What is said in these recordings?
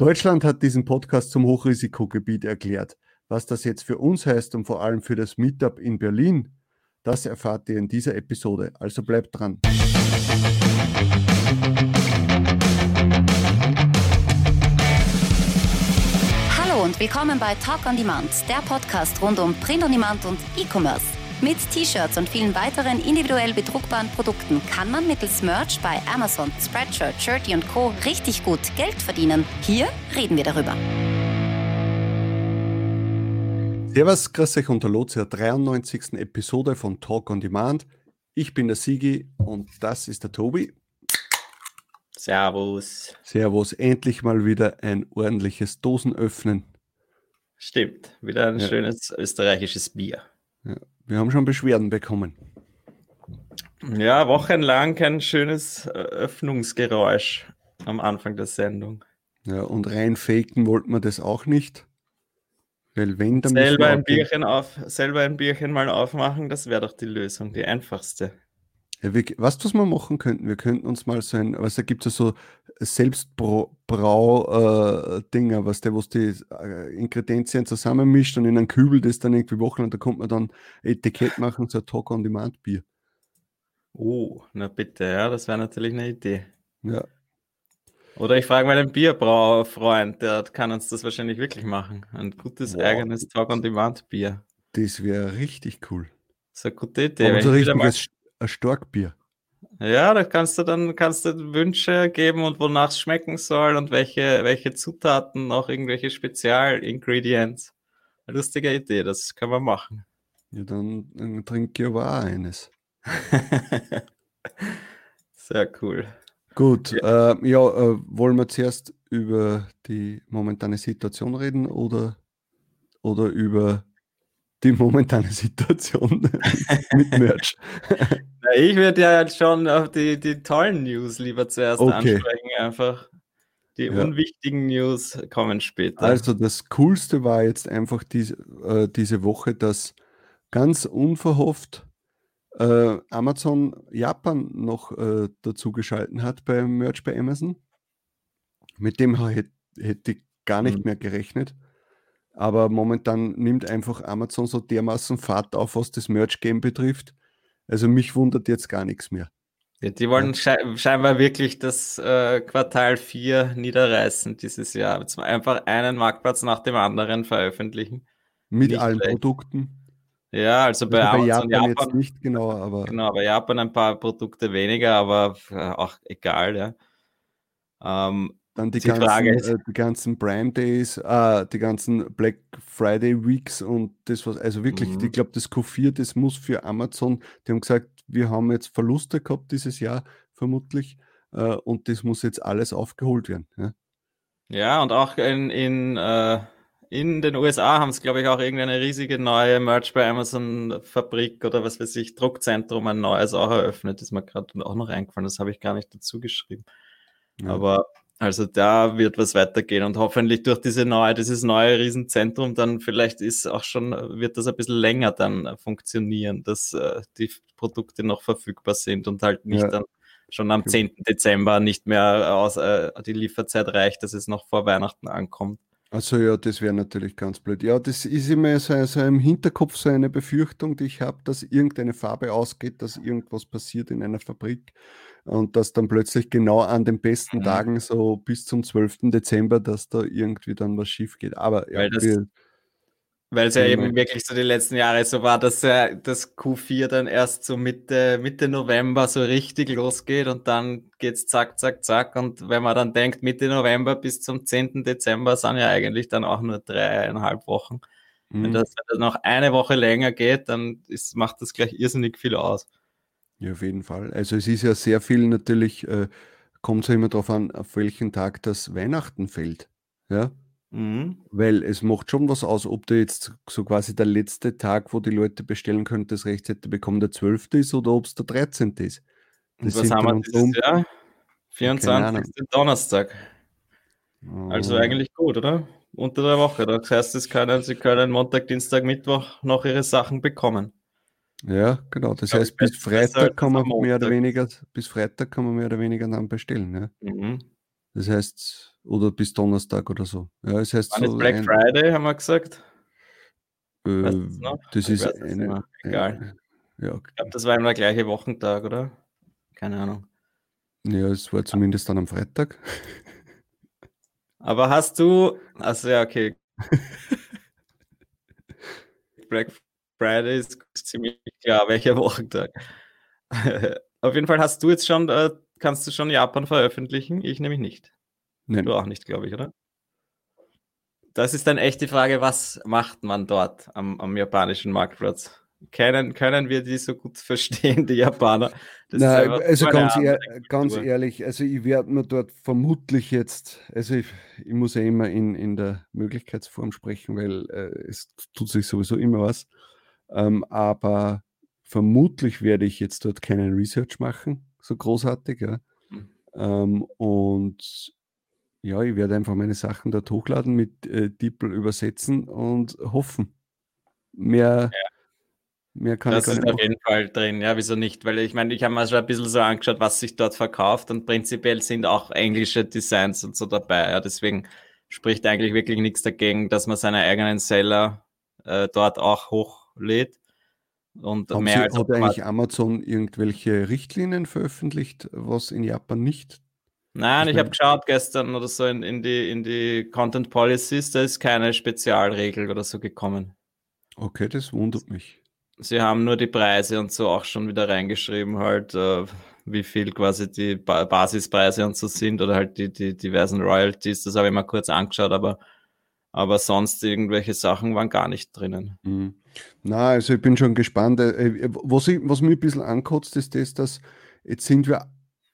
Deutschland hat diesen Podcast zum Hochrisikogebiet erklärt. Was das jetzt für uns heißt und vor allem für das Meetup in Berlin, das erfahrt ihr in dieser Episode. Also bleibt dran. Hallo und willkommen bei Talk on Demand, der Podcast rund um Print on Demand und E-Commerce. Mit T-Shirts und vielen weiteren individuell bedruckbaren Produkten kann man mittels Merch bei Amazon, Spreadshirt, Shirty und Co. richtig gut Geld verdienen. Hier reden wir darüber. Servus, grüß euch und hallo zur 93. Episode von Talk on Demand. Ich bin der Sigi und das ist der Tobi. Servus. Servus, endlich mal wieder ein ordentliches Dosenöffnen. Stimmt, wieder ein Ja. schönes österreichisches Bier. Ja, wir haben schon Beschwerden bekommen. Ja, wochenlang kein schönes äh, Öffnungsgeräusch am Anfang der Sendung. Ja, und rein faken wollten wir das auch nicht. Weil wenn, dann Selber ein Bierchen auf, selber ein Bierchen mal aufmachen, das wäre doch die Lösung, die einfachste. Ja, wir, du, was wir machen könnten? Wir könnten uns mal so ein, was da gibt es ja so Selbstbrau-Dinger, was der, wo die äh, Ingredienzien zusammenmischt und in einen Kübel das dann irgendwie wochenlang, da kommt man dann Etikett machen, so ein Talk-on-Demand-Bier. Oh, na bitte, ja, das wäre natürlich eine Idee. Ja, Oder ich frage mal einen Bierbrauerfreund, der kann uns das wahrscheinlich wirklich machen. Ein gutes Wow. eigenes Talk-on-Demand-Bier. das wäre richtig cool. Das ist eine gute Idee. Aber so richtiges ein Starkbier. Ja, da kannst du dann kannst du Wünsche geben und wonach es schmecken soll und welche, welche Zutaten, noch irgendwelche Spezialingredients. Lustige Idee, das kann man machen. Ja, dann, dann trinke ich aber auch eines. Sehr cool. Gut, ja, äh, ja äh, wollen wir zuerst über die momentane Situation reden oder, oder über die momentane Situation mit Merch? Ich würde ja jetzt schon auf die, die tollen News lieber zuerst Okay. ansprechen, einfach. Die Ja. unwichtigen News kommen später. Also das Coolste war jetzt einfach diese, äh, diese Woche, dass ganz unverhofft äh, Amazon Japan noch äh, dazu geschalten hat beim Merch bei Amazon. Mit dem hätte hätt ich gar nicht Mhm. mehr gerechnet. Aber momentan nimmt einfach Amazon so dermaßen Fahrt auf, was das Merch-Game betrifft. Also mich wundert jetzt gar nichts mehr. Ja, die wollen schei scheinbar wirklich das äh, Quartal 4 niederreißen dieses Jahr. Einfach einen Marktplatz nach dem anderen veröffentlichen. Mit Nicht allen schlecht. Produkten. Ja, also bei, Also bei Japan, Japan, jetzt nicht genau, aber genau, bei Japan ein paar Produkte weniger, aber äh, auch egal, ja. Ähm, Dann die, Die ganzen, äh, die ganzen Prime Days, äh, die ganzen Black Friday Weeks und das was, also wirklich, Mhm. ich glaube, das Q4, das muss für Amazon, die haben gesagt, wir haben jetzt Verluste gehabt dieses Jahr, vermutlich, äh, und das muss jetzt alles aufgeholt werden. Ja? ja, und auch in, in, äh, in den USA haben es, glaube ich, auch irgendeine riesige neue Merch bei Amazon Fabrik oder was weiß ich, Druckzentrum, ein neues auch eröffnet. Ist mir gerade auch noch eingefallen, das habe ich gar nicht dazu geschrieben. Ja. Aber also da wird was weitergehen und hoffentlich durch diese neue, dieses neue Riesenzentrum dann vielleicht ist auch schon, wird das ein bisschen länger dann funktionieren, dass äh, die Produkte noch verfügbar sind und halt nicht Ja. dann schon am 10. Dezember nicht mehr aus, äh, die Lieferzeit reicht, dass es noch vor Weihnachten ankommt. Also ja, das wäre natürlich ganz blöd. Ja, das ist immer so, so im Hinterkopf so eine Befürchtung, die ich habe, dass irgendeine Farbe ausgeht, dass irgendwas passiert in einer Fabrik und dass dann plötzlich genau an den besten Mhm. Tagen, so bis zum 12. Dezember, dass da irgendwie dann was schief geht. Aber ja, das- wir, Weil es ja Genau. eben wirklich so die letzten Jahre so war, dass äh, das Q4 dann erst so Mitte, Mitte November so richtig losgeht und dann geht's zack, zack, zack. Und wenn man dann denkt, Mitte November bis zum 10. Dezember sind ja eigentlich dann auch nur dreieinhalb Wochen. Wenn Mhm. das, wenn das noch eine Woche länger geht, dann ist, macht das gleich irrsinnig viel aus. Ja, auf jeden Fall. Also es ist ja sehr viel natürlich, äh, kommt es ja immer darauf an, auf welchen Tag das Weihnachten fällt. Ja, Mhm. weil es macht schon was aus, ob du jetzt so quasi der letzte Tag, wo die Leute bestellen können, das rechtzeitig bekommen, der 12. ist oder ob es der 13. ist. Und Das was sind haben wir um- Jahr? 24. Donnerstag. Also Äh, eigentlich gut, oder? Unter der Woche. Das heißt, es können, Sie können Montag, Dienstag, Mittwoch noch Ihre Sachen bekommen. Ja, genau. Das heißt, bis Freitag kann man mehr oder weniger, bis Freitag kann man mehr oder weniger dann bestellen. Ja? Mhm. Das heißt, oder bis Donnerstag oder so. Ja, es heißt Wann so ist Black ein, Friday, haben wir gesagt. äh, Weißt das Ich ist eine. Egal. äh, ja, Ich glaube, das war immer der gleiche Wochentag, oder? Keine Ahnung. ja, es war zumindest dann am Freitag. Aber hast du, also ja, okay. Black Friday ist ziemlich klar, welcher Wochentag. Auf jeden Fall hast du jetzt schon, äh, kannst du schon Japan veröffentlichen? Ich nämlich nicht. Nein, Du auch nicht, glaube ich, oder? Das ist dann echt die Frage, was macht man dort am, am japanischen Marktplatz? Können, können wir die so gut verstehen, die Japaner? Das Nein, einfach also ganz, ehr, ganz ehrlich, also ich werde mir dort vermutlich jetzt, also ich, ich muss ja immer in, in der Möglichkeitsform sprechen, weil äh, es tut sich sowieso immer was. Ähm, aber vermutlich werde ich jetzt dort keinen Research machen, so großartig, ja. Hm. Ähm, und ja, ich werde einfach meine Sachen dort hochladen, mit äh, DeepL übersetzen und hoffen. Mehr, mehr kann Das ich ist gar auf nicht machen. jeden Fall drin, ja, wieso nicht? Weil ich meine, ich habe mir schon ein bisschen so angeschaut, was sich dort verkauft und prinzipiell sind auch englische Designs und so dabei. Ja, deswegen spricht eigentlich wirklich nichts dagegen, dass man seine eigenen Seller äh, dort auch hochlädt. Und Haben mehr Sie, als hat eigentlich Amazon irgendwelche Richtlinien veröffentlicht, was in Japan nicht? Nein, ich habe geschaut gestern oder so in, in, die, in die Content Policies, da ist keine Spezialregel oder so gekommen. Okay, das wundert mich. Sie haben nur die Preise und so auch schon wieder reingeschrieben, halt, äh, wie viel quasi die ba Basispreise und so sind oder halt die, die diversen Royalties. Das habe ich mal kurz angeschaut, aber, aber sonst irgendwelche Sachen waren gar nicht drinnen. Mhm. Na, also ich bin schon gespannt. Äh, äh, Was, ich, was mich ein bisschen ankotzt, ist das, dass jetzt sind wir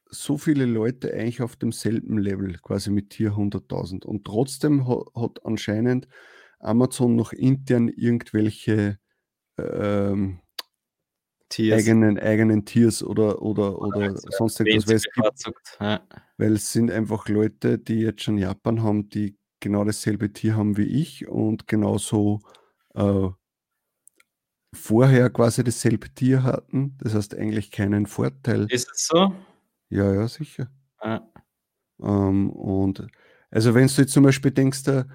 so viele Leute eigentlich auf demselben Level, quasi mit Tier 100.000. Und trotzdem hat, hat anscheinend Amazon noch intern irgendwelche ähm, Tiers. eigenen, eigenen Tiers oder, oder, oder sonst Wen irgendwas. sie Weil es, gibt. Ja. weil es sind einfach Leute, die jetzt schon Japan haben, die genau dasselbe Tier haben wie ich und genauso äh, vorher quasi dasselbe Tier hatten. Das heißt eigentlich keinen Vorteil. Ist es so? Ja, ja, sicher. Ja. Ähm, und also wenn du jetzt zum Beispiel denkst, der,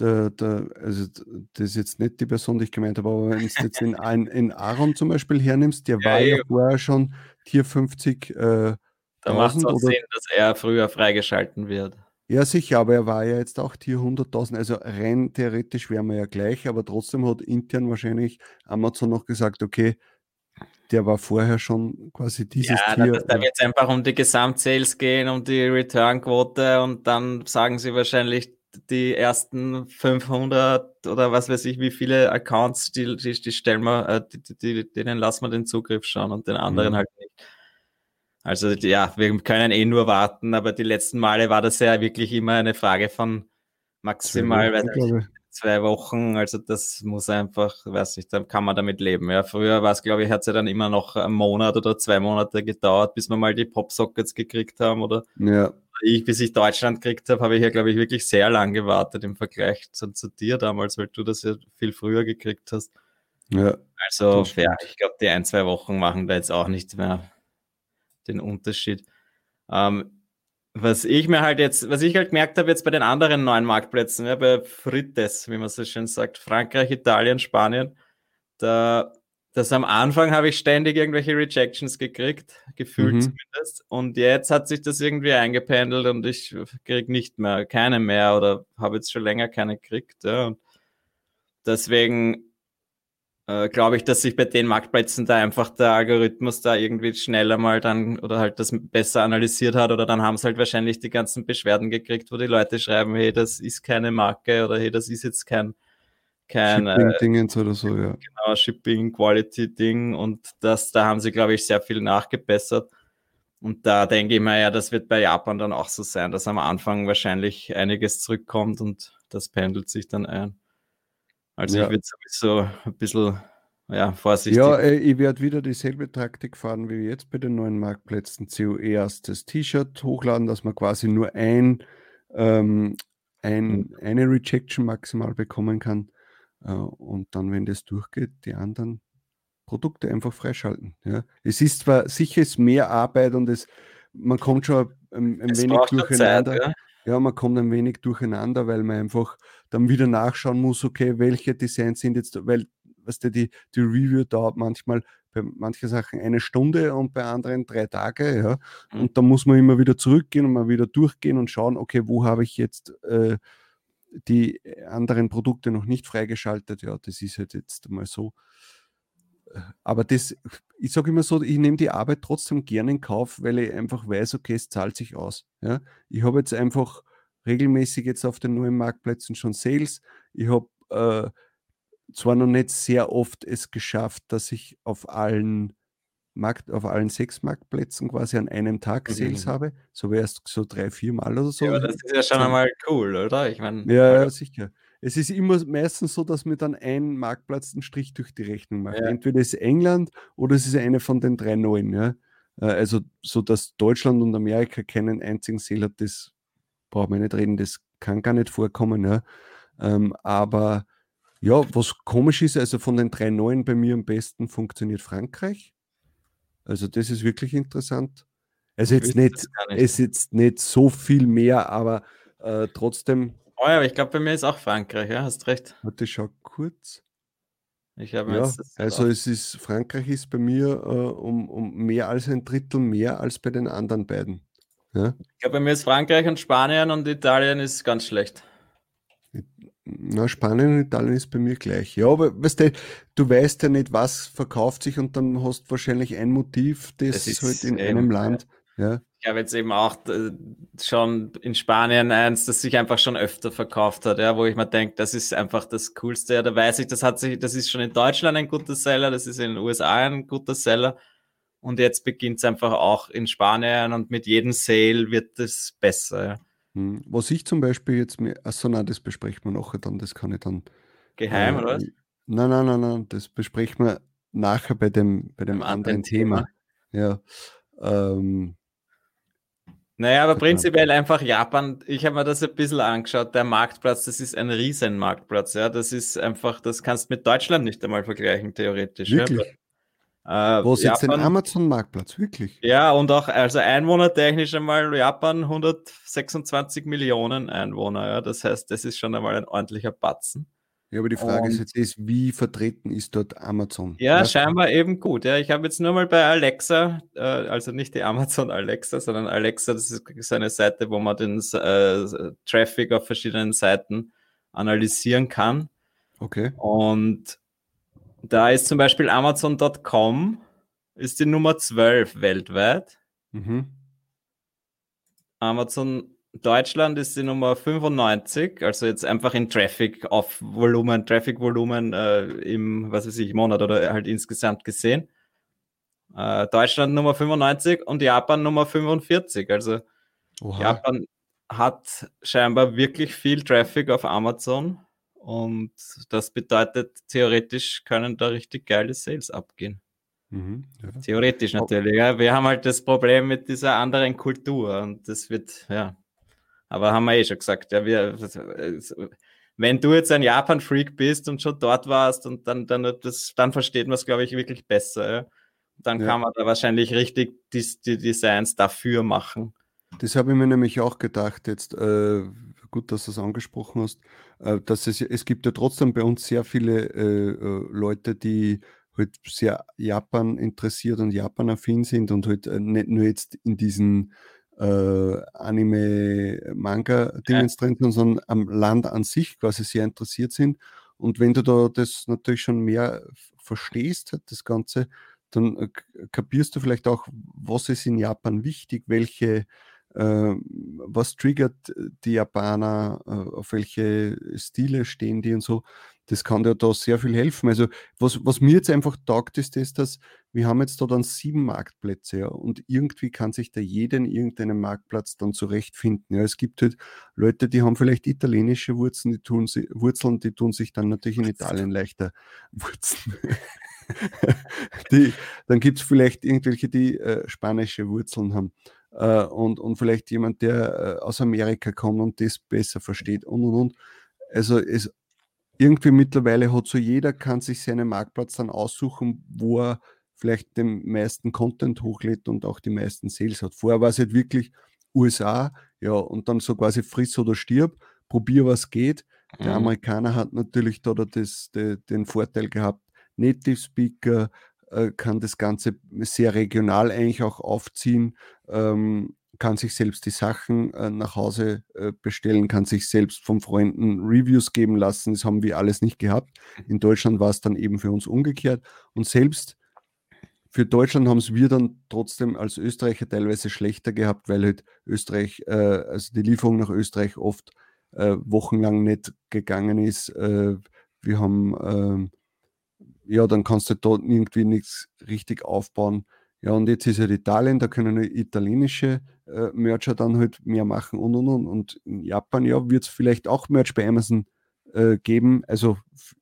der, der, also das ist jetzt nicht die Person, die ich gemeint habe, aber wenn du jetzt in, in, Aaron zum Beispiel hernimmst, der Ja, war ja ja. vorher schon Tier 50 äh, Da macht es 1000 auch Sinn, dass er früher freigeschalten wird. Ja, sicher, aber er war ja jetzt auch Tier 100.000. Also rein theoretisch wären wir ja gleich, aber trotzdem hat intern wahrscheinlich Amazon noch gesagt, okay, der war vorher schon quasi dieses Ja, da, Tier. da wird es einfach um die Gesamtsales gehen, um die Return-Quote und dann sagen sie wahrscheinlich die ersten 500 oder was weiß ich, wie viele Accounts, die, die, die stellen wir, äh, die, die, denen lassen wir den Zugriff schauen und den anderen Mhm. halt nicht. Also ja, wir können eh nur warten, aber die letzten Male war das ja wirklich immer eine Frage von maximal, weiß ich. Zwei Wochen, also das muss einfach, weiß nicht, dann kann man damit leben. Ja, früher war es, glaube ich, hat es ja dann immer noch einen Monat oder zwei Monate gedauert, bis wir mal die Popsockets gekriegt haben oder Ja, ich, bis ich Deutschland gekriegt habe, habe ich ja, glaube ich, wirklich sehr lang gewartet im Vergleich zu, zu dir damals, weil du das ja viel früher gekriegt hast. ja. Also, ja, ich glaube, die ein, zwei Wochen machen da jetzt auch nicht mehr den Unterschied. Ähm, was ich mir halt jetzt, was ich halt gemerkt habe jetzt bei den anderen neuen Marktplätzen, ja, bei Frites, wie man so schön sagt, Frankreich, Italien, Spanien, da, das am Anfang habe ich ständig irgendwelche Rejections gekriegt, gefühlt Mhm. zumindest. Und jetzt hat sich das irgendwie eingependelt und ich kriege nicht mehr, keine mehr oder habe jetzt schon länger keine gekriegt. Ja. Und deswegen äh, glaube ich, dass sich bei den Marktplätzen da einfach der Algorithmus da irgendwie schneller mal dann oder halt das besser analysiert hat oder dann haben es halt wahrscheinlich die ganzen Beschwerden gekriegt, wo die Leute schreiben, hey, das ist keine Marke oder hey, das ist jetzt kein, kein äh, Shipping-Dingens oder so, ja. genau, Shipping Quality Ding und das, da haben sie, glaube ich, sehr viel nachgebessert. Und da denke ich mir ja, das wird bei Japan dann auch so sein, dass am Anfang wahrscheinlich einiges zurückkommt und das pendelt sich dann ein. Also Ja. ich würde sowieso ein bisschen ja, vorsichtig. Ja, äh, ich werde wieder dieselbe Taktik fahren wie jetzt bei den neuen Marktplätzen. COE erst das T-Shirt hochladen, dass man quasi nur ein, ähm, ein, eine Rejection maximal bekommen kann. Äh, und dann, wenn das durchgeht, die anderen Produkte einfach freischalten. Ja. Es ist zwar sicher ist mehr Arbeit und es, man kommt schon ein, ein es wenig schon Zeit, durcheinander. ja. Ja, man kommt ein wenig durcheinander, weil man einfach dann wieder nachschauen muss, okay, welche Designs sind jetzt, weil weißt du, die, die Review dauert manchmal bei manchen Sachen eine Stunde und bei anderen drei Tage, ja. Mhm. Und da muss man immer wieder zurückgehen und mal wieder durchgehen und schauen, okay, wo habe ich jetzt äh, die anderen Produkte noch nicht freigeschaltet? Ja, das ist halt jetzt mal so. Aber das, ich sage immer so, ich nehme die Arbeit trotzdem gerne in Kauf, weil ich einfach weiß, okay, es zahlt sich aus. Ja? Ich habe jetzt einfach regelmäßig jetzt auf den neuen Marktplätzen schon Sales. Ich habe äh, zwar noch nicht sehr oft es geschafft, dass ich auf allen Markt, auf allen sechs Marktplätzen quasi an einem Tag mhm. Sales mhm. habe. So wäre es so drei, vier Mal oder so. Ja, das ist ja schon einmal cool, oder? Ich meine. Ja, ja, sicher. Es ist immer meistens so, dass mir dann ein Marktplatz einen Strich durch die Rechnung macht. Ja. Entweder ist England oder es ist eine von den drei neuen. Ja? Äh, also, so dass Deutschland und Amerika keinen einzigen Sale hat, das braucht man nicht reden, das kann gar nicht vorkommen. Ja? Ähm, aber ja, was komisch ist, also von den drei neuen bei mir am besten funktioniert Frankreich. Also das ist wirklich interessant. Also jetzt nicht, nicht. es ist jetzt nicht so viel mehr, aber äh, trotzdem. Oh ja, aber ich glaube, bei mir ist auch Frankreich, ja, hast recht. Warte, schau kurz. Ich habe ja, also es ist, Frankreich ist bei mir äh, um, um mehr als ein Drittel mehr als bei den anderen beiden. Ja? Ich glaube, bei mir ist Frankreich und Spanien und Italien ist ganz schlecht. Na, Spanien und Italien ist bei mir gleich. Ja, aber weißt du, du weißt ja nicht, was verkauft sich und dann hast du wahrscheinlich ein Motiv, das, das halt in eben, einem Land. Ja. Ich habe jetzt eben auch äh, schon in Spanien eins, das sich einfach schon öfter verkauft hat, ja, wo ich mir denke, das ist einfach das Coolste. Ja, da weiß ich, das hat sich, das ist schon in Deutschland ein guter Seller, das ist in den USA ein guter Seller. Und jetzt beginnt es einfach auch in Spanien und mit jedem Sale wird es besser. Ja. Hm, was ich zum Beispiel jetzt mir, achso, nein, das besprechen wir nachher dann, das kann ich dann. Geheim, äh, oder was? Nein, nein, nein, nein, das besprechen wir nachher bei dem, bei dem anderen Thema. Thema. Ja. Ähm, naja, aber prinzipiell einfach Japan, ich habe mir das ein bisschen angeschaut, der Marktplatz, das ist ein Riesenmarktplatz, ja, das ist einfach, das kannst du mit Deutschland nicht einmal vergleichen, theoretisch. Wirklich? Ja. Äh, Wo ist jetzt ein Amazon-Marktplatz, wirklich? Ja, und auch, also einwohnertechnisch einmal Japan 126 Millionen Einwohner, ja. Das heißt, das ist schon einmal ein ordentlicher Batzen. Ja, aber die Frage und, ist jetzt, ist, wie vertreten ist dort Amazon? Ja, Was? scheinbar eben gut. Ja, ich habe jetzt nur mal bei Alexa, äh, also nicht die Amazon Alexa, sondern Alexa, das ist so eine Seite, wo man den äh, Traffic auf verschiedenen Seiten analysieren kann. Okay. Und da ist zum Beispiel Amazon.com ist die Nummer 12 weltweit. Mhm. Amazon Deutschland ist die Nummer 95, also jetzt einfach in Traffic auf Volumen, Traffic-Volumen äh, im, was weiß ich, Monat oder halt insgesamt gesehen. Äh, Deutschland Nummer 95 und Japan Nummer 45. Also Oha. Japan hat scheinbar wirklich viel Traffic auf Amazon und das bedeutet, theoretisch können da richtig geile Sales abgehen. Mhm, ja. Theoretisch natürlich. Ja. Wir haben halt das Problem mit dieser anderen Kultur und das wird, ja. Aber haben wir eh schon gesagt, ja, wir, wenn du jetzt ein Japan-Freak bist und schon dort warst und dann, dann, das, dann versteht man es, glaube ich, wirklich besser. Ja. Dann ja. kann man da wahrscheinlich richtig die, die Designs dafür machen. Das habe ich mir nämlich auch gedacht, jetzt, äh, gut, dass du es angesprochen hast, äh, dass es, es gibt ja trotzdem bei uns sehr viele äh, äh, Leute, die halt sehr Japan interessiert und Japan-affin sind und halt äh, nicht nur jetzt in diesen äh, Anime-Manga-Dingens ja. drin sind, sondern am Land an sich quasi sehr interessiert sind. Und wenn du da das natürlich schon mehr verstehst, das Ganze, dann äh, kapierst du vielleicht auch, was ist in Japan wichtig, welche äh, was triggert die Japaner, äh, auf welche Stile stehen die und so. Das kann dir da sehr viel helfen. Also was, was mir jetzt einfach taugt, ist das, dass wir haben jetzt da dann sieben Marktplätze ja, und irgendwie kann sich da jeder in irgendeinem Marktplatz dann zurechtfinden. Ja. Es gibt halt Leute, die haben vielleicht italienische Wurzeln, die tun, sie, Wurzeln, die tun sich dann natürlich in Italien leichter Wurzeln. die, dann gibt es vielleicht irgendwelche, die äh, spanische Wurzeln haben äh, und, und vielleicht jemand, der äh, aus Amerika kommt und das besser versteht und und und. Also es irgendwie mittlerweile hat so jeder kann sich seinen Marktplatz dann aussuchen, wo er vielleicht den meisten Content hochlädt und auch die meisten Sales hat. Vorher war es halt wirklich USA, ja, und dann so quasi friss oder stirb, probier was geht. Der Mhm. Amerikaner hat natürlich da das, de, den Vorteil gehabt, Native Speaker äh, kann das Ganze sehr regional eigentlich auch aufziehen, ähm, kann sich selbst die Sachen äh, nach Hause äh, bestellen, kann sich selbst von Freunden Reviews geben lassen. Das haben wir alles nicht gehabt. In Deutschland war es dann eben für uns umgekehrt. Und selbst für Deutschland haben es wir dann trotzdem als Österreicher teilweise schlechter gehabt, weil halt Österreich, äh, also die Lieferung nach Österreich oft äh, wochenlang nicht gegangen ist. Äh, wir haben, ähm, ja, dann kannst du dort irgendwie nichts richtig aufbauen. Ja, und jetzt ist halt Italien, da können italienische äh, Mercher dann halt mehr machen und und und. Und in Japan, ja, wird es vielleicht auch Merch bei Amazon äh, geben, also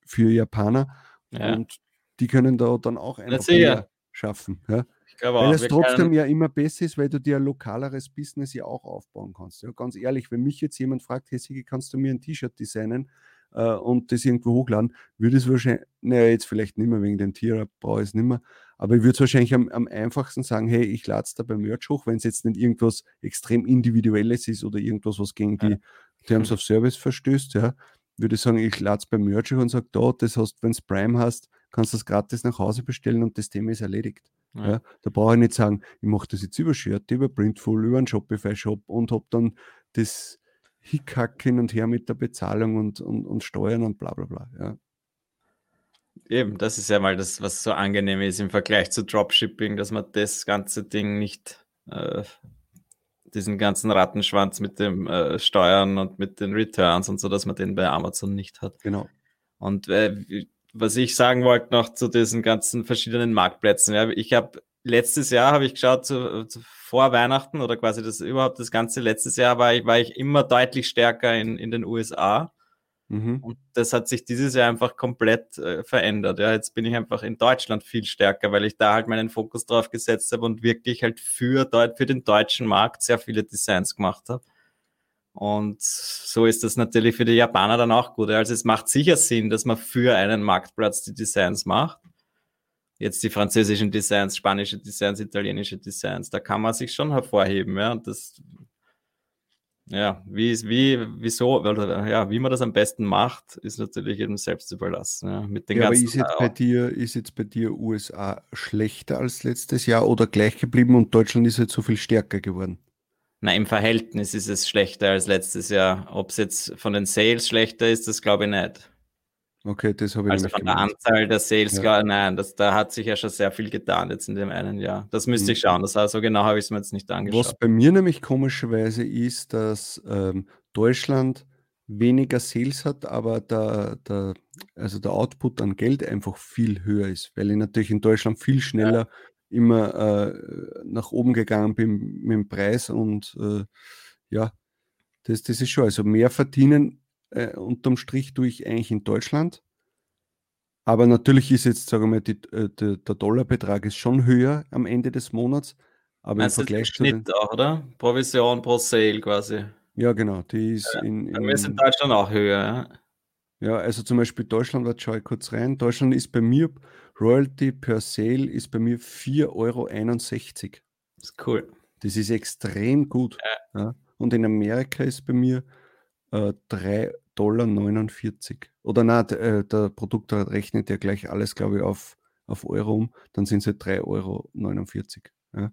für Japaner. Ja. Und die können da dann auch einfach mehr schaffen. Ja? Glaube Weil es trotzdem ja immer besser ist, weil du dir ein lokaleres Business ja auch aufbauen kannst. Ja, ganz ehrlich, wenn mich jetzt jemand fragt, hey Sigi, kannst du mir ein T-Shirt designen äh, und das irgendwo hochladen, würde es wahrscheinlich, naja, jetzt vielleicht nicht mehr wegen den Tier, brauche ich es nicht mehr, aber ich würde es wahrscheinlich am, am einfachsten sagen, hey, ich lade es da beim Merch hoch, wenn es jetzt nicht irgendwas extrem Individuelles ist oder irgendwas, was gegen die Terms of Service verstößt, ja, würde ich sagen, ich lade es beim Merch hoch und sage, da, das hast, wenn es Prime hast, kannst du das gratis nach Hause bestellen und das Thema ist erledigt. Ja. Ja, da brauche ich nicht sagen, ich mache das jetzt über Shirt, über Printful, über einen Shopify-Shop und habe dann das Hickhack hin und her mit der Bezahlung und, und, und Steuern und bla bla bla. Ja. Eben, das ist ja mal das, was so angenehm ist im Vergleich zu Dropshipping, dass man das ganze Ding nicht, äh, diesen ganzen Rattenschwanz mit dem äh, Steuern und mit den Returns und so, dass man den bei Amazon nicht hat. Genau. Und äh, was ich sagen wollte noch zu diesen ganzen verschiedenen Marktplätzen. Ja, ich habe letztes Jahr habe ich geschaut zu, zu, vor Weihnachten oder quasi das überhaupt das ganze letztes Jahr war ich, war ich immer deutlich stärker in, in den USA. Mhm. Und das hat sich dieses Jahr einfach komplett äh, verändert. Ja, jetzt bin ich einfach in Deutschland viel stärker, weil ich da halt meinen Fokus drauf gesetzt habe und wirklich halt für, für den deutschen Markt sehr viele Designs gemacht habe. Und so ist das natürlich für die Japaner dann auch gut. Also es macht sicher Sinn, dass man für einen Marktplatz die Designs macht. Jetzt die französischen Designs, spanische Designs, italienische Designs, da kann man sich schon hervorheben. Ja, das, ja, wie, wie, wieso, oder, ja, wie man das am besten macht, ist natürlich jedem selbst überlassen. Ja, mit den Ja, aber ganzen, ist jetzt, bei dir, ist jetzt bei dir USA schlechter als letztes Jahr oder gleich geblieben und Deutschland ist jetzt so viel stärker geworden? na, im Verhältnis ist es schlechter als letztes Jahr. Ob es jetzt von den Sales schlechter ist, das glaube ich nicht. Okay, das habe ich Also von der gemeint. Anzahl der Sales, Ja. nein, das, da hat sich ja schon sehr viel getan jetzt in dem einen Jahr. Das müsste ich Mhm. schauen. Das war so genau habe ich es mir jetzt nicht Was angeschaut. bei mir nämlich komischerweise ist, dass ähm, Deutschland weniger Sales hat, aber der, der, also der Output an Geld einfach viel höher ist, weil ich natürlich in Deutschland viel schneller immer äh, nach oben gegangen bin mit dem Preis und äh, ja, das, das ist schon, also mehr verdienen äh, unterm Strich tue ich eigentlich in Deutschland. Aber natürlich ist jetzt, sagen wir mal, die, äh, der, der Dollarbetrag ist schon höher am Ende des Monats. Aber jetzt im Vergleich zu den, auch, oder? Provision pro Sale quasi. ja, genau, die ist in, Bei mir ist in in Deutschland auch höher. Ja. ja, also zum Beispiel Deutschland, warte, schau ich kurz rein. Deutschland ist bei mir, Royalty per Sale ist bei mir 4,61 Euro. Das ist cool. Das ist extrem gut. Ja. Und in Amerika ist bei mir äh, 3,49 Dollar. Oder nein, d- äh, der Produktrat rechnet ja gleich alles, glaube ich, auf, auf Euro um. Dann sind es 3,49 Euro. Ja.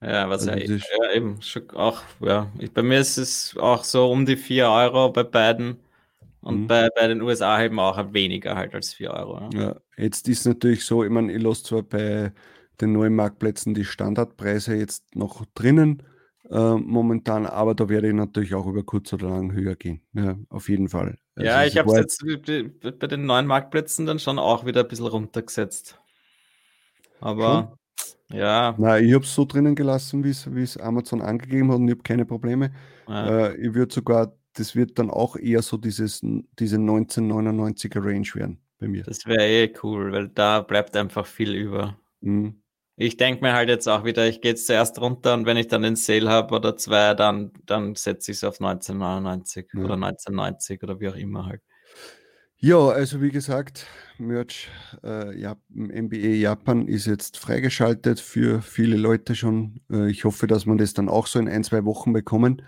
Ja, was Also ja, ist- ja eben schon auch, ja. Ich, bei mir ist es auch so um die 4 Euro bei beiden. Und Mhm. bei, bei den USA eben auch weniger halt als 4 Euro. Ja. Ja, jetzt ist natürlich so, ich meine, ich lasse zwar bei den neuen Marktplätzen die Standardpreise jetzt noch drinnen äh, momentan, aber da werde ich natürlich auch über kurz oder lang höher gehen. Ja, auf jeden Fall. Ja, Also ich es habe es jetzt bei den neuen Marktplätzen dann schon auch wieder ein bisschen runtergesetzt. Aber ja, Nein, ich habe es so drinnen gelassen, wie es wie es Amazon angegeben hat und ich habe keine Probleme. ja, Äh, ich würde sogar, das wird dann auch eher so dieses, diese 1999er Range werden bei mir. das wäre eh cool, weil da bleibt einfach viel über. Mhm. Ich denke mir halt jetzt auch wieder, ich gehe jetzt zuerst runter und wenn ich dann den Sale habe oder zwei, dann, dann setze ich es auf 1999 Ja. oder 1990 oder wie auch immer halt. Ja, also wie gesagt, Merch äh, ja, MBA Japan ist jetzt freigeschaltet für viele Leute schon. Äh, ich hoffe, dass wir das dann auch so in ein, zwei Wochen bekommen.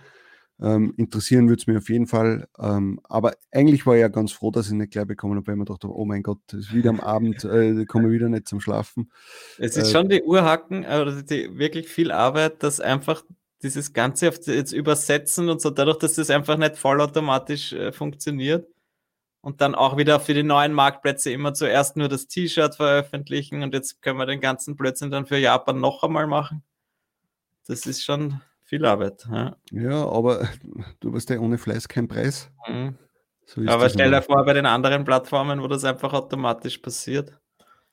Ähm, interessieren würde es mir auf jeden Fall. Ähm, aber eigentlich war ich ja ganz froh, dass ich nicht gleich bekommen habe, weil ich mir dachte, oh mein Gott, ist wieder am Abend, äh, komme ich wieder nicht zum Schlafen. Es ist äh, schon die Urhacken, oder die, wirklich viel Arbeit, dass einfach dieses Ganze jetzt übersetzen und so, dadurch, dass das einfach nicht vollautomatisch äh, funktioniert. Und dann auch wieder für die neuen Marktplätze immer zuerst nur das T-Shirt veröffentlichen und jetzt können wir den ganzen Blödsinn dann für Japan noch einmal machen. Das ist schon viel Arbeit. Ja, ja aber du weißt ja, ohne Fleiß kein Preis. Mhm. So aber stell dir vor, bei den anderen Plattformen, wo das einfach automatisch passiert.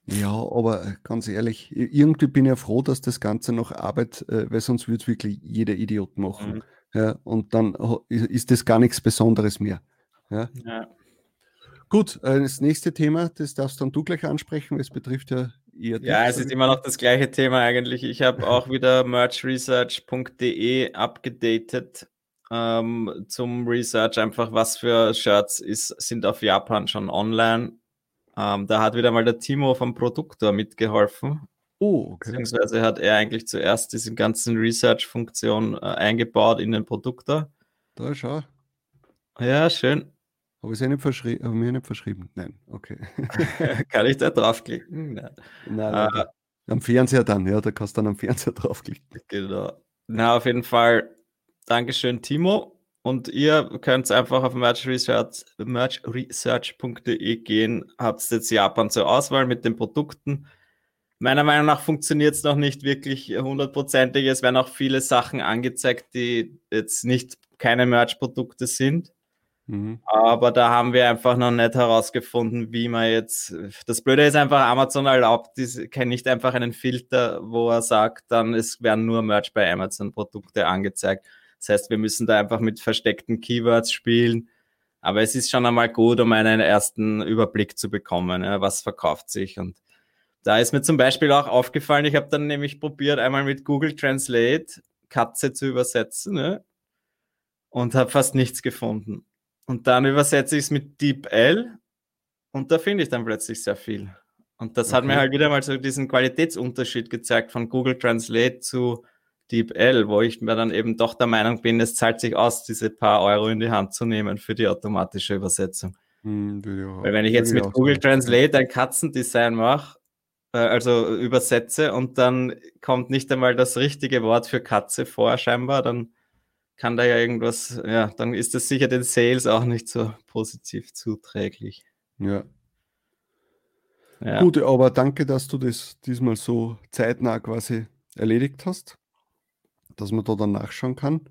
Ja, aber äh, ganz ehrlich, irgendwie bin ich ja froh, dass das Ganze noch Arbeit, äh, weil sonst würde es wirklich jeder Idiot machen. Mhm. Ja, und dann ist das gar nichts Besonderes mehr. Ja. ja. Gut, äh, das nächste Thema, das darfst dann du gleich ansprechen, weil es betrifft ja eher. Ja, es ist immer noch das gleiche Thema eigentlich. Ich habe auch wieder merchresearch.de abgedatet ähm, zum Research, einfach was für Shirts ist, sind auf Japan schon online ähm, da hat wieder mal der Timo vom Produktor mitgeholfen. Oh, okay. Beziehungsweise hat er eigentlich zuerst diese ganzen Research-Funktion äh, eingebaut in den Produktor. Da schau. Ja, schön. Habe ich es nicht verschrieben? Habe mir nicht verschrieben? Nein, okay. Kann ich da draufklicken? Nein. Nein, äh, am Fernseher dann, ja, da kannst du dann am Fernseher draufklicken. Genau. Na, auf jeden Fall. Dankeschön, Timo. Und ihr könnt einfach auf merchresearch.de merchresearch gehen, habt jetzt Japan zur Auswahl mit den Produkten. Meiner Meinung nach funktioniert es noch nicht wirklich hundertprozentig. Es werden auch viele Sachen angezeigt, die jetzt nicht keine Merch-Produkte sind. Mhm. Aber da haben wir einfach noch nicht herausgefunden, wie man jetzt. Das Blöde ist einfach, Amazon erlaubt diese, nicht einfach einen Filter, wo er sagt, dann es werden nur Merch bei Amazon Produkte angezeigt. Das heißt, wir müssen da einfach mit versteckten Keywords spielen. Aber es ist schon einmal gut, um einen ersten Überblick zu bekommen, was verkauft sich. Und da ist mir zum Beispiel auch aufgefallen, ich habe dann nämlich probiert, einmal mit Google Translate Katze zu übersetzen ne? und habe fast nichts gefunden. Und dann übersetze ich es mit DeepL und da finde ich dann plötzlich sehr viel. Und das okay. hat mir halt wieder mal so diesen Qualitätsunterschied gezeigt von Google Translate zu DeepL, wo ich mir dann eben doch der Meinung bin, es zahlt sich aus, diese paar Euro in die Hand zu nehmen für die automatische Übersetzung. Hm, Weil wenn ich jetzt mit Google. Translate ein Katzendesign mache, äh, also übersetze und dann kommt nicht einmal das richtige Wort für Katze vor, scheinbar, dann kann da ja irgendwas, ja, dann ist das sicher den Sales auch nicht so positiv zuträglich. Ja. ja. Gut, aber danke, dass du das diesmal so zeitnah quasi erledigt hast dass man da dann nachschauen kann.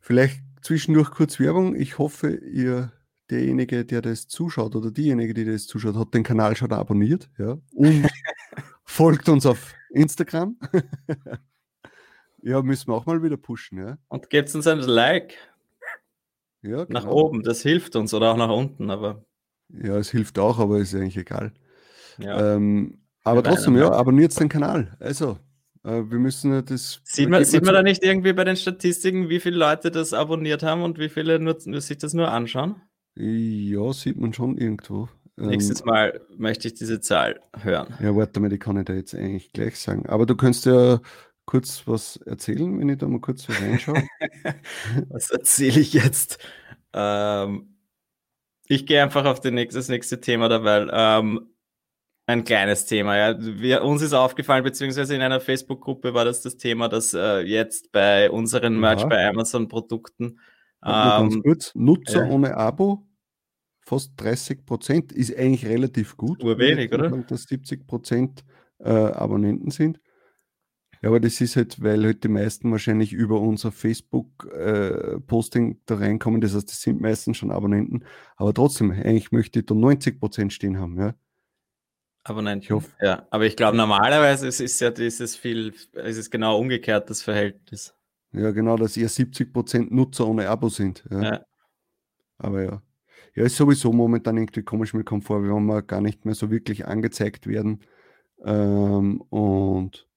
Vielleicht zwischendurch kurz Werbung. Ich hoffe, ihr, derjenige, der das zuschaut oder diejenige, die das zuschaut, hat den Kanal schon abonniert ja, und folgt uns auf Instagram. ja, müssen wir auch mal wieder pushen. Ja. Und gebt uns ein Like. Ja, genau. Nach oben, das hilft uns oder auch nach unten, aber. Ja, es hilft auch, aber ist eigentlich egal. Ja. Ähm, aber trotzdem, ja, abonniert den Kanal. Also, äh, wir müssen das. Sieht man, sieht man da nicht irgendwie bei den Statistiken, wie viele Leute das abonniert haben und wie viele nur, sich das nur anschauen? Ja, sieht man schon irgendwo. Nächstes ähm, Mal möchte ich diese Zahl hören. Ja, warte mal, die kann ich da jetzt eigentlich gleich sagen. Aber du kannst ja kurz was erzählen, wenn ich da mal kurz so reinschaue. was erzähle ich jetzt? Ähm, ich gehe einfach auf nächste, das nächste Thema da, weil ähm, ein kleines Thema. Ja. Wir, uns ist aufgefallen, beziehungsweise in einer Facebook-Gruppe war das das Thema, dass äh, jetzt bei unseren Merch ja. bei Amazon-Produkten. Ähm, ganz Nutzer ja. ohne Abo, fast 30 Prozent, ist eigentlich relativ gut. Nur wenig, oder? Dass 70 Prozent äh, Abonnenten sind. Ja, aber das ist halt, weil halt die meisten wahrscheinlich über unser Facebook-Posting äh, da reinkommen. Das heißt, das sind meistens schon Abonnenten. Aber trotzdem, eigentlich möchte ich da 90 Prozent stehen haben. Ja. Aber nein, ich hoffe. Ja, aber ich glaube, normalerweise ist, ist ja dieses viel, ist es genau umgekehrt, das Verhältnis. Ja, genau, dass ihr 70% Nutzer ohne Abo sind. Ja. ja. Aber ja. Ja, ist sowieso momentan irgendwie komisch mir kommt vor, wenn wir gar nicht mehr so wirklich angezeigt werden. Ähm, und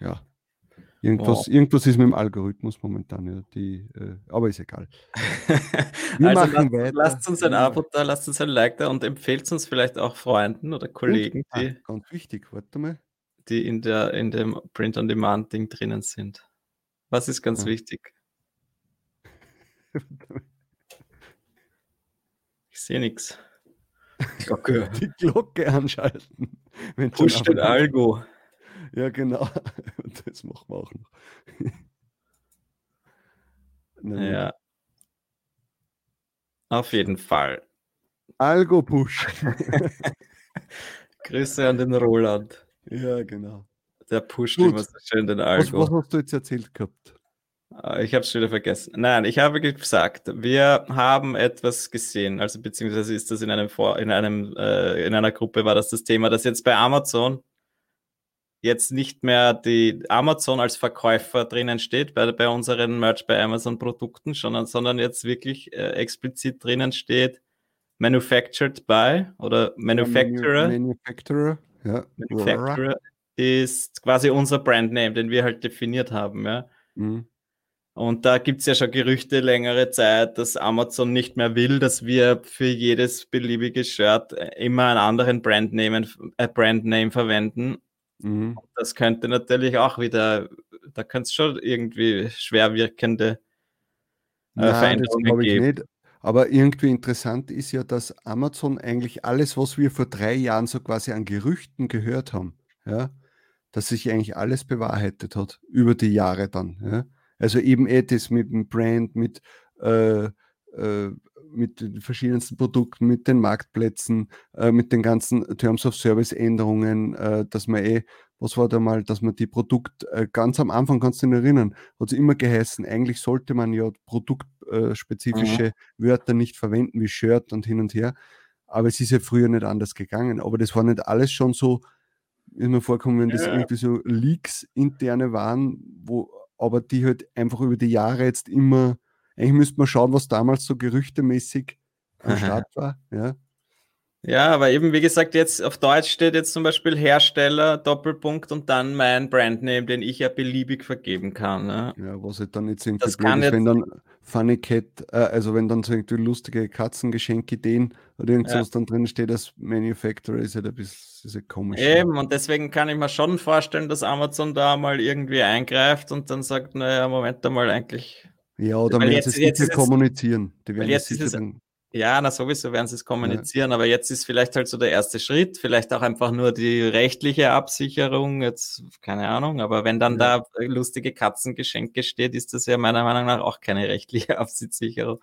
ja, Irgendwas, oh. irgendwas ist mit dem Algorithmus momentan, ja, die, äh, aber ist egal. Wir also machen lasst, weiter. Lasst uns ein Abo da, lasst uns ein Like da und empfehlt uns vielleicht auch Freunden oder Kollegen, und, die, ah, ganz wichtig, warte mal. die in, der, in dem Print-on-Demand-Ding drinnen sind. Was ist ganz ja. wichtig? Ich sehe nichts. Glocke. Die Glocke anschalten. Push den Algo. Ja, genau. Das machen wir auch noch. ja. Auf jeden Fall. Algo Push. Grüße an den Roland. Ja, genau. Der pusht Gut. immer so schön den Algo. Was, was hast du jetzt erzählt gehabt? Ah, ich habe es wieder vergessen. Nein, ich habe gesagt, wir haben etwas gesehen, also beziehungsweise ist das in einem Vor in einem äh, in einer Gruppe war das das Thema, dass jetzt bei Amazon jetzt nicht mehr die Amazon als Verkäufer drinnen steht bei, bei unseren Merch bei Amazon Produkten, sondern, sondern jetzt wirklich äh, explizit drinnen steht manufactured by oder manufacturer. Manufacturer, ja. Manufacturer ist quasi unser Brandname, den wir halt definiert haben, ja. Mhm. Und da gibt es ja schon Gerüchte längere Zeit, dass Amazon nicht mehr will, dass wir für jedes beliebige Shirt immer einen anderen Brandname, äh, Brandname verwenden. Mhm. Das könnte natürlich auch wieder, da könnte es schon irgendwie schwer wirkende äh, Nein, Veränderungen geben. Aber irgendwie interessant ist ja, dass Amazon eigentlich alles, was wir vor drei Jahren so quasi an Gerüchten gehört haben, ja, dass sich eigentlich alles bewahrheitet hat über die Jahre dann. Ja. Also eben etwas mit dem Brand, mit, äh, äh, mit den verschiedensten Produkten, mit den Marktplätzen, äh, mit den ganzen Terms of Service Änderungen, äh, dass man eh, was war da mal, dass man die Produkt, äh, ganz am Anfang kannst du dich erinnern, hat es immer geheißen, eigentlich sollte man ja produktspezifische mhm. Wörter nicht verwenden wie Shirt und hin und her. Aber es ist ja früher nicht anders gegangen. Aber das war nicht alles schon so, ist mir vorkommen, wenn das ja. irgendwie so Leaks interne waren, wo aber die halt einfach über die Jahre jetzt immer, eigentlich müsste man schauen, was damals so gerüchtemäßig am Start war. Ja. Ja, aber eben wie gesagt, jetzt auf Deutsch steht jetzt zum Beispiel Hersteller, Doppelpunkt und dann mein Brandname, den ich ja beliebig vergeben kann. Ne? Ja, was halt dann jetzt irgendwie das kann ist, wenn dann Funny Cat, äh, also wenn dann so irgendwie lustige Katzengeschenkideen oder irgendwas ja. dann drin steht, das Manufacturer ist halt ein bisschen, ist komisch. Eben, und deswegen kann ich mir schon vorstellen, dass Amazon da mal irgendwie eingreift und dann sagt, naja, Moment einmal eigentlich. Ja, oder werden sie sicher kommunizieren. Die werden jetzt sicher dann ja, na sowieso werden sie es kommunizieren, ja. aber jetzt ist vielleicht halt so der erste Schritt, vielleicht auch einfach nur die rechtliche Absicherung, jetzt keine Ahnung, aber wenn dann ja. da lustige Katzengeschenke steht, ist das ja meiner Meinung nach auch keine rechtliche Absicherung.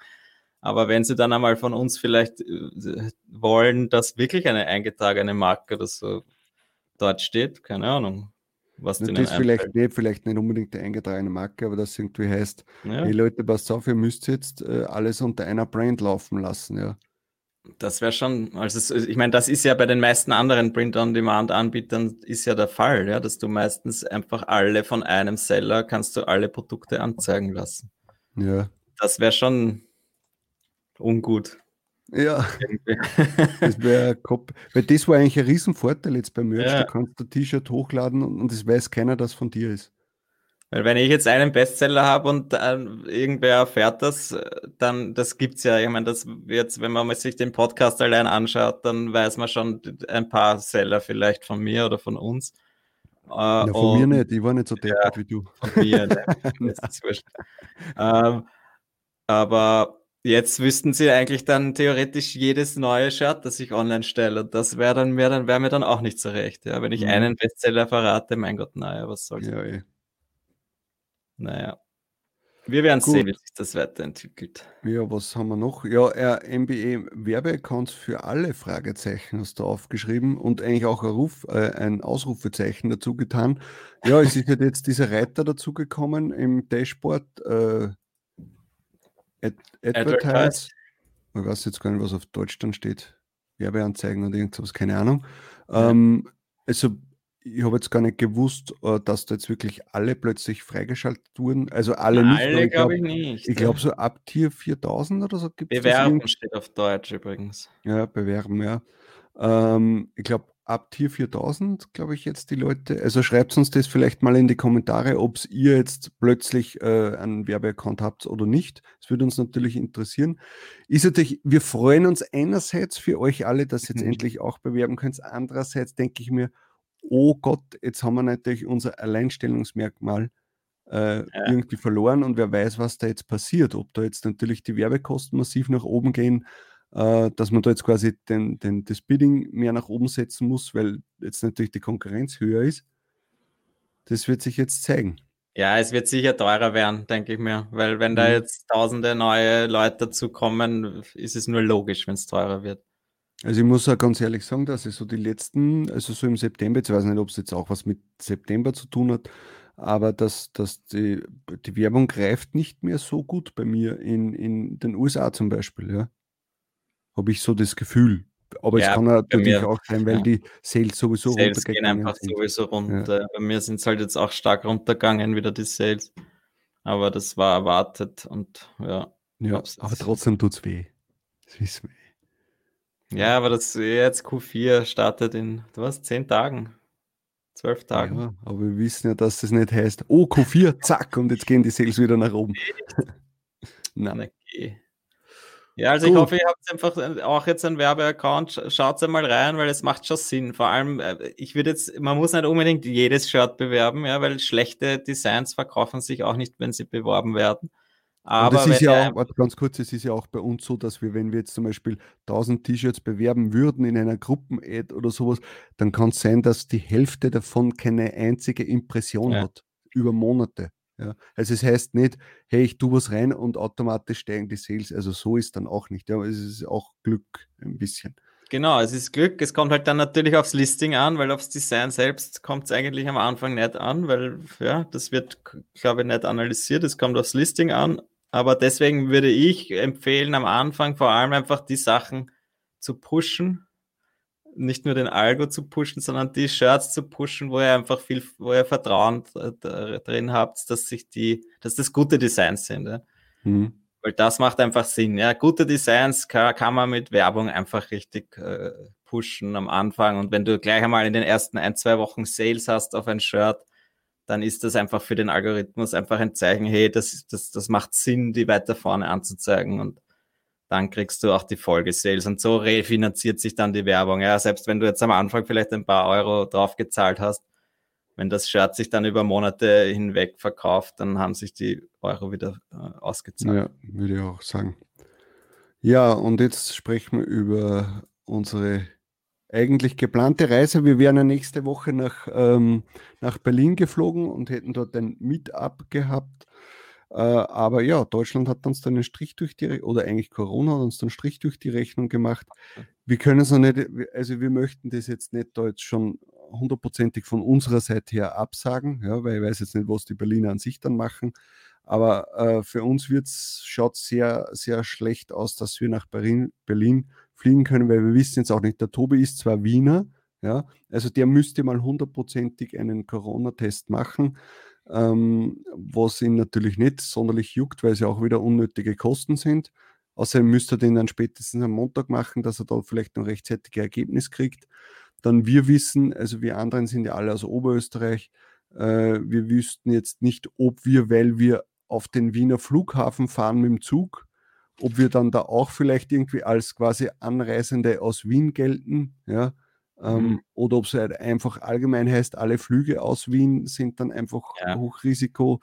Aber wenn sie dann einmal von uns vielleicht äh, wollen, dass wirklich eine eingetragene Marke oder so dort steht, keine Ahnung, was das ist vielleicht nicht, vielleicht nicht unbedingt die eingetragene Marke, aber das irgendwie heißt, ja. hey Leute, passt auf, ihr müsst jetzt äh, alles unter einer Brand laufen lassen, ja. Das wäre schon, also ich meine, das ist ja bei den meisten anderen Print-on-Demand-Anbietern ist ja der Fall, ja, dass du meistens einfach alle von einem Seller kannst du alle Produkte anzeigen lassen. Ja. Das wäre schon ungut. Ja, das wäre Weil das war eigentlich ein Riesenvorteil jetzt beim Merch. Ja. Du kannst ein T-Shirt hochladen und es weiß keiner, dass von dir ist. Weil wenn ich jetzt einen Bestseller habe und äh, irgendwer erfährt das, dann das gibt es ja. Ich meine, das wird, wenn man sich den Podcast allein anschaut, dann weiß man schon ein paar Seller vielleicht von mir oder von uns. Äh, ja, von und, mir nicht, ich war nicht so deppert ja, wie du. Von mir, ne? das ist wurscht. Ähm, aber Jetzt wüssten sie eigentlich dann theoretisch jedes neue Shirt, das ich online stelle. Und das wäre dann, wär dann, wär mir dann auch nicht so recht. Ja, wenn ich mhm. einen Bestseller verrate, mein Gott, naja, was soll's. Ja, eh. Naja. Wir werden Gut. sehen, wie sich das weiterentwickelt. Ja, was haben wir noch? Ja, äh, MBE Werbeaccounts für alle Fragezeichen hast du aufgeschrieben und eigentlich auch ein, Ruf, äh, ein Ausrufezeichen dazu getan. Ja, es ist jetzt dieser Reiter dazugekommen im Dashboard. Äh, Ad Advertise. Ich weiß jetzt gar nicht, was auf Deutsch dann steht. Werbeanzeigen oder irgendwas, keine Ahnung. Ja. Ähm, also, ich habe jetzt gar nicht gewusst, äh, dass da jetzt wirklich alle plötzlich freigeschaltet wurden. Also alle nicht. Alle glaube ich nicht. Ich glaube, so ab Tier 4000 oder so gibt es. Bewerben steht auf Deutsch übrigens. Ja, bewerben, ja. Ähm, ich glaube, ab Tier 4000, glaube ich, jetzt die Leute. Also schreibt uns das vielleicht mal in die Kommentare, ob ihr jetzt plötzlich äh, einen Werbeaccount habt oder nicht. Das würde uns natürlich interessieren. Ist natürlich, wir freuen uns einerseits für euch alle, dass ihr jetzt mhm. endlich auch bewerben könnt. Andererseits denke ich mir, oh Gott, jetzt haben wir natürlich unser Alleinstellungsmerkmal äh, ja. irgendwie verloren und wer weiß, was da jetzt passiert. Ob da jetzt natürlich die Werbekosten massiv nach oben gehen, äh, dass man da jetzt quasi den, den, das Bidding mehr nach oben setzen muss, weil jetzt natürlich die Konkurrenz höher ist. Das wird sich jetzt zeigen. Ja, es wird sicher teurer werden, denke ich mir, weil wenn mhm. da jetzt tausende neue Leute dazu kommen, ist es nur logisch, wenn es teurer wird. Also ich muss auch ganz ehrlich sagen, dass ich so die letzten, also so im September, ich weiß nicht, ob es jetzt auch was mit September zu tun hat, aber dass, dass die, die Werbung greift nicht mehr so gut bei mir in, in den USA zum Beispiel, ja. Habe ich so das Gefühl. Aber ja, es kann natürlich mir, auch sein, weil ja. die Sales sowieso Sales gehen einfach sind. sowieso runter. Ja. Bei mir sind es halt jetzt auch stark runtergegangen, wieder die Sales. Aber das war erwartet und ja. Ja, aber trotzdem tut es weh. Das wissen wir. Ja, aber das jetzt Q4 startet in, was, zehn Tagen, zwölf Tagen. Ja, aber wir wissen ja, dass das nicht heißt, oh, Q4, zack, und jetzt gehen die Sales wieder nach oben. Nein. Okay. Ja, also Gut. ich hoffe, ihr habt einfach äh, auch jetzt einen Werbeaccount. Schaut einmal rein, weil es macht schon Sinn. Vor allem, äh, ich würde jetzt, man muss nicht unbedingt jedes Shirt bewerben, ja, weil schlechte Designs verkaufen sich auch nicht, wenn sie beworben werden. Aber das ist ja auch, ganz kurz, es ist ja auch bei uns so, dass wir, wenn wir jetzt zum Beispiel 1000 T-Shirts bewerben würden in einer Gruppen-Ad oder sowas, dann kann es sein, dass die Hälfte davon keine einzige Impression ja. hat über Monate. Ja. Also es heißt nicht, hey, ich tue was rein und automatisch steigen die Sales. Also so ist dann auch nicht. Ja. Es ist auch Glück ein bisschen. Genau, es ist Glück. Es kommt halt dann natürlich aufs Listing an, weil aufs Design selbst kommt es eigentlich am Anfang nicht an, weil ja, das wird, glaube ich, nicht analysiert. Es kommt aufs Listing an aber deswegen würde ich empfehlen, am Anfang vor allem einfach die Sachen zu pushen. Nicht nur den Algo zu pushen, sondern die Shirts zu pushen, wo ihr einfach viel, wo ihr Vertrauen drin habt, dass sich die, dass das gute Designs sind. Ja? Mhm. Weil das macht einfach Sinn. Ja, gute Designs kann, kann man mit Werbung einfach richtig äh, pushen am Anfang. Und wenn du gleich einmal in den ersten ein, zwei Wochen Sales hast auf ein Shirt, dann ist das einfach für den Algorithmus einfach ein Zeichen, hey, das, das, das macht Sinn, die weiter vorne anzuzeigen und dann kriegst du auch die Folgesales und so refinanziert sich dann die Werbung. Ja, selbst wenn du jetzt am Anfang vielleicht ein paar Euro drauf gezahlt hast, wenn das Shirt sich dann über Monate hinweg verkauft, dann haben sich die Euro wieder äh, ausgezahlt. Ja, würde ich auch sagen. Ja, und jetzt sprechen wir über unsere eigentlich geplante Reise. Wir wären ja nächste Woche nach, ähm, nach Berlin geflogen und hätten dort ein Meetup gehabt. Äh, aber ja, Deutschland hat uns dann einen Strich durch die, oder eigentlich Corona hat uns dann einen Strich durch die Rechnung gemacht. Wir können es noch nicht, also wir möchten das jetzt nicht da jetzt schon hundertprozentig von unserer Seite her absagen, ja, weil ich weiß jetzt nicht, was die Berliner an sich dann machen. Aber äh, für uns schaut es sehr, sehr schlecht aus, dass wir nach Berlin, Berlin fliegen können, weil wir wissen jetzt auch nicht, der Tobi ist zwar Wiener, ja, also der müsste mal hundertprozentig einen Corona-Test machen, ähm, was ihn natürlich nicht sonderlich juckt, weil es ja auch wieder unnötige Kosten sind. Außerdem müsste er den dann spätestens am Montag machen, dass er da vielleicht ein rechtzeitiges Ergebnis kriegt. Dann wir wissen, also wir anderen sind ja alle aus Oberösterreich, äh, wir wüssten jetzt nicht, ob wir, weil wir auf den Wiener Flughafen fahren mit dem Zug, ob wir dann da auch vielleicht irgendwie als quasi Anreisende aus Wien gelten, ja, ähm, mhm. oder ob es halt einfach allgemein heißt, alle Flüge aus Wien sind dann einfach ja. Hochrisiko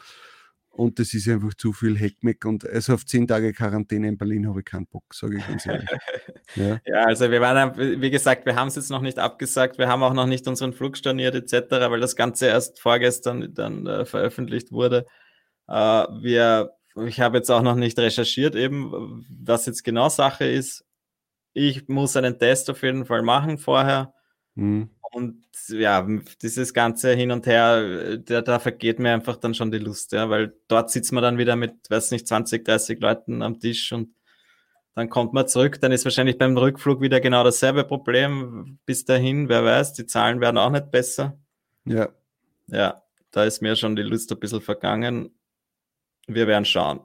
und das ist einfach zu viel Heckmeck und also auf zehn Tage Quarantäne in Berlin habe ich keinen Bock, sage ich ganz ehrlich. ja. ja. also wir waren, wie gesagt, wir haben es jetzt noch nicht abgesagt, wir haben auch noch nicht unseren Flug storniert etc., weil das Ganze erst vorgestern dann äh, veröffentlicht wurde. Äh, wir ich habe jetzt auch noch nicht recherchiert, eben, was jetzt genau Sache ist. Ich muss einen Test auf jeden Fall machen vorher. Mhm. Und ja, dieses ganze Hin und Her, da, da vergeht mir einfach dann schon die Lust, ja, weil dort sitzt man dann wieder mit, weiß nicht, 20, 30 Leuten am Tisch und dann kommt man zurück, dann ist wahrscheinlich beim Rückflug wieder genau dasselbe Problem. Bis dahin, wer weiß, die Zahlen werden auch nicht besser. Ja. Ja, da ist mir schon die Lust ein bisschen vergangen. Wir werden schauen.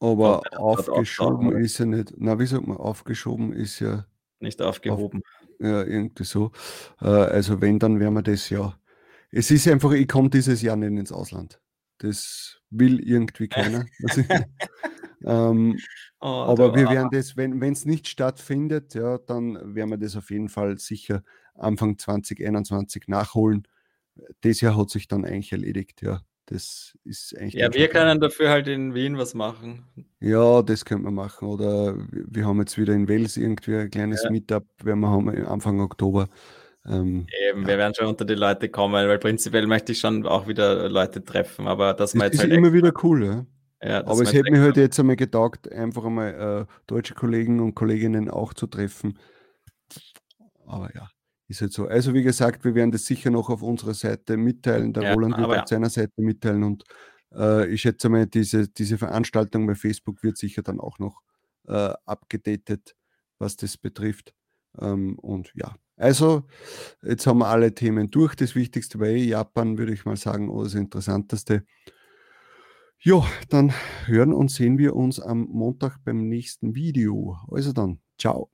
Aber aufgeschoben ist ja nicht. Na, wie sagt man, aufgeschoben ist ja. Nicht aufgehoben. Auf, ja, irgendwie so. Äh, also, wenn, dann werden wir das ja. Es ist einfach, ich komme dieses Jahr nicht ins Ausland. Das will irgendwie keiner. ähm, oh, aber wir werden das, wenn es nicht stattfindet, ja, dann werden wir das auf jeden Fall sicher Anfang 2021 nachholen. Das Jahr hat sich dann eigentlich erledigt, ja. Das ist eigentlich. Ja, wir können dafür halt in Wien was machen. Ja, das könnte man machen. Oder wir haben jetzt wieder in Wels irgendwie ein kleines ja. Meetup, werden wir haben Anfang Oktober. Ähm, Eben, ja. wir werden schon unter die Leute kommen, weil prinzipiell möchte ich schon auch wieder Leute treffen, aber das, das ist halt immer wieder cool, ja. ja aber es hätte mir halt jetzt einmal getaugt, einfach einmal äh, deutsche Kollegen und Kolleginnen auch zu treffen. Aber ja, ist halt so. Also wie gesagt, wir werden das sicher noch auf unserer Seite mitteilen. Der ja, Roland wird auf ja. seiner Seite mitteilen und äh, ich schätze mal, diese, diese Veranstaltung bei Facebook wird sicher dann auch noch äh, abgedatet, was das betrifft. Ähm, und ja, also jetzt haben wir alle Themen durch. Das Wichtigste war eh Japan, würde ich mal sagen, oder das Interessanteste. Ja, dann hören und sehen wir uns am Montag beim nächsten Video. Also dann, ciao.